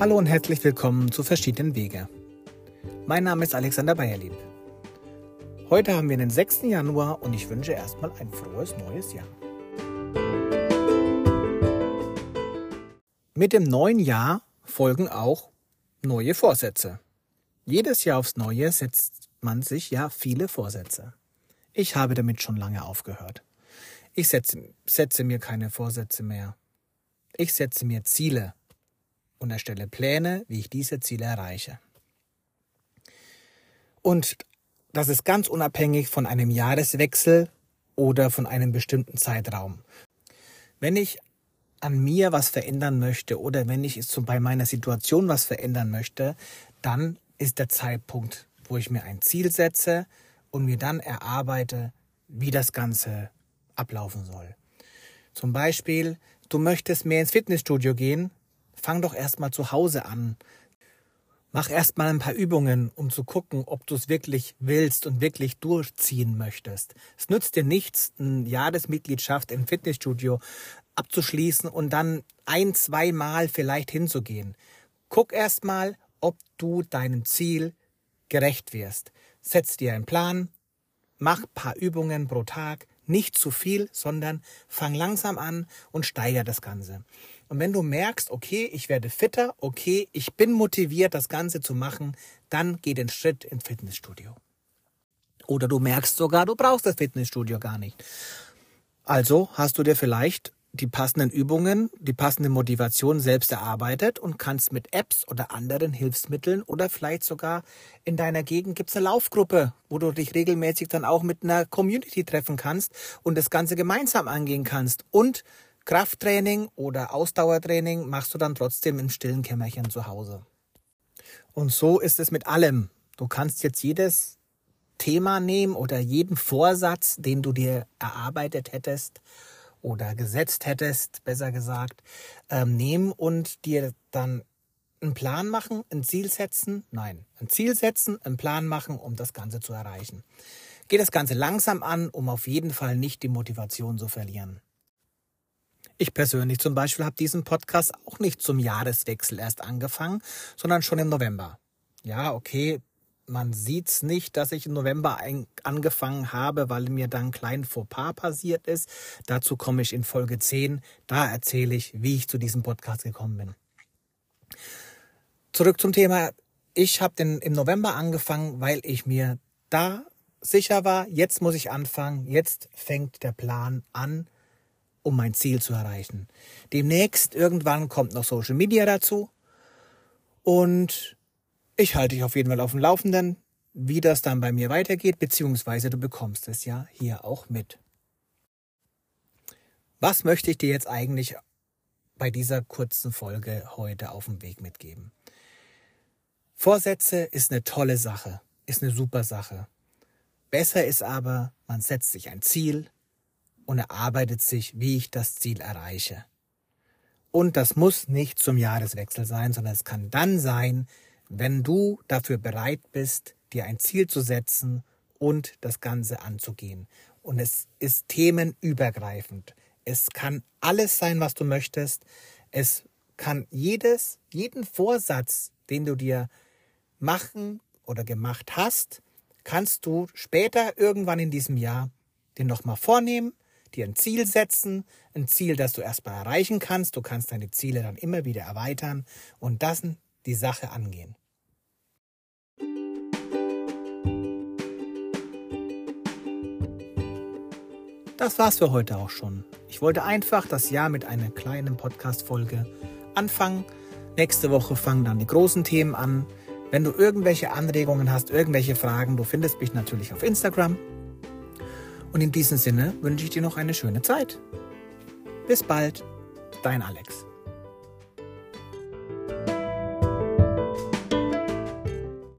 Hallo und herzlich willkommen zu verschiedenen Wege. Mein Name ist Alexander Bayerlieb. Heute haben wir den 6. Januar und ich wünsche erstmal ein frohes neues Jahr. Mit dem neuen Jahr folgen auch neue Vorsätze. Jedes Jahr aufs Neue setzt man sich ja viele Vorsätze. Ich habe damit schon lange aufgehört. Ich setze, setze mir keine Vorsätze mehr. Ich setze mir Ziele und erstelle Pläne, wie ich diese Ziele erreiche. Und das ist ganz unabhängig von einem Jahreswechsel oder von einem bestimmten Zeitraum. Wenn ich an mir was verändern möchte oder wenn ich es bei meiner Situation was verändern möchte, dann ist der Zeitpunkt, wo ich mir ein Ziel setze und mir dann erarbeite, wie das Ganze ablaufen soll. Zum Beispiel, du möchtest mehr ins Fitnessstudio gehen, fang doch erstmal zu Hause an. Mach erstmal ein paar Übungen, um zu gucken, ob du es wirklich willst und wirklich durchziehen möchtest. Es nützt dir nichts, eine Jahresmitgliedschaft im Fitnessstudio abzuschließen und dann ein, zwei Mal vielleicht hinzugehen. Guck erstmal, ob du deinem Ziel gerecht wirst. Setz dir einen Plan, mach ein paar Übungen pro Tag, nicht zu viel, sondern fang langsam an und steiger das Ganze. Und wenn du merkst, okay, ich werde fitter, okay, ich bin motiviert, das Ganze zu machen, dann geh den Schritt ins Fitnessstudio. Oder du merkst sogar, du brauchst das Fitnessstudio gar nicht. Also hast du dir vielleicht die passenden Übungen, die passende Motivation selbst erarbeitet und kannst mit Apps oder anderen Hilfsmitteln oder vielleicht sogar in deiner Gegend gibt es eine Laufgruppe, wo du dich regelmäßig dann auch mit einer Community treffen kannst und das Ganze gemeinsam angehen kannst. Und Krafttraining oder Ausdauertraining machst du dann trotzdem im stillen Kämmerchen zu Hause. Und so ist es mit allem. Du kannst jetzt jedes Thema nehmen oder jeden Vorsatz, den du dir erarbeitet hättest oder gesetzt hättest, besser gesagt, ähm, nehmen und dir dann einen Plan machen, ein Ziel setzen, nein, ein Ziel setzen, einen Plan machen, um das Ganze zu erreichen. Geh das Ganze langsam an, um auf jeden Fall nicht die Motivation zu verlieren. Ich persönlich zum Beispiel habe diesen Podcast auch nicht zum Jahreswechsel erst angefangen, sondern schon im November. Ja, okay, man sieht's nicht, dass ich im November angefangen habe, weil mir dann ein klein Fauxpas passiert ist. Dazu komme ich in Folge 10. Da erzähle ich, wie ich zu diesem Podcast gekommen bin. Zurück zum Thema. Ich habe den im November angefangen, weil ich mir da sicher war, jetzt muss ich anfangen, jetzt fängt der Plan an um mein Ziel zu erreichen. Demnächst irgendwann kommt noch Social Media dazu und ich halte dich auf jeden Fall auf dem Laufenden, wie das dann bei mir weitergeht, beziehungsweise du bekommst es ja hier auch mit. Was möchte ich dir jetzt eigentlich bei dieser kurzen Folge heute auf dem Weg mitgeben? Vorsätze ist eine tolle Sache, ist eine super Sache. Besser ist aber, man setzt sich ein Ziel, und erarbeitet sich, wie ich das Ziel erreiche. Und das muss nicht zum Jahreswechsel sein, sondern es kann dann sein, wenn du dafür bereit bist, dir ein Ziel zu setzen und das Ganze anzugehen. Und es ist themenübergreifend. Es kann alles sein, was du möchtest. Es kann jedes, jeden Vorsatz, den du dir machen oder gemacht hast, kannst du später irgendwann in diesem Jahr den nochmal vornehmen dir ein Ziel setzen, ein Ziel, das du erstmal erreichen kannst. Du kannst deine Ziele dann immer wieder erweitern und das die Sache angehen. Das war's für heute auch schon. Ich wollte einfach das Jahr mit einer kleinen Podcast-Folge anfangen. Nächste Woche fangen dann die großen Themen an. Wenn du irgendwelche Anregungen hast, irgendwelche Fragen, du findest mich natürlich auf Instagram und in diesem Sinne wünsche ich dir noch eine schöne Zeit. Bis bald, dein Alex.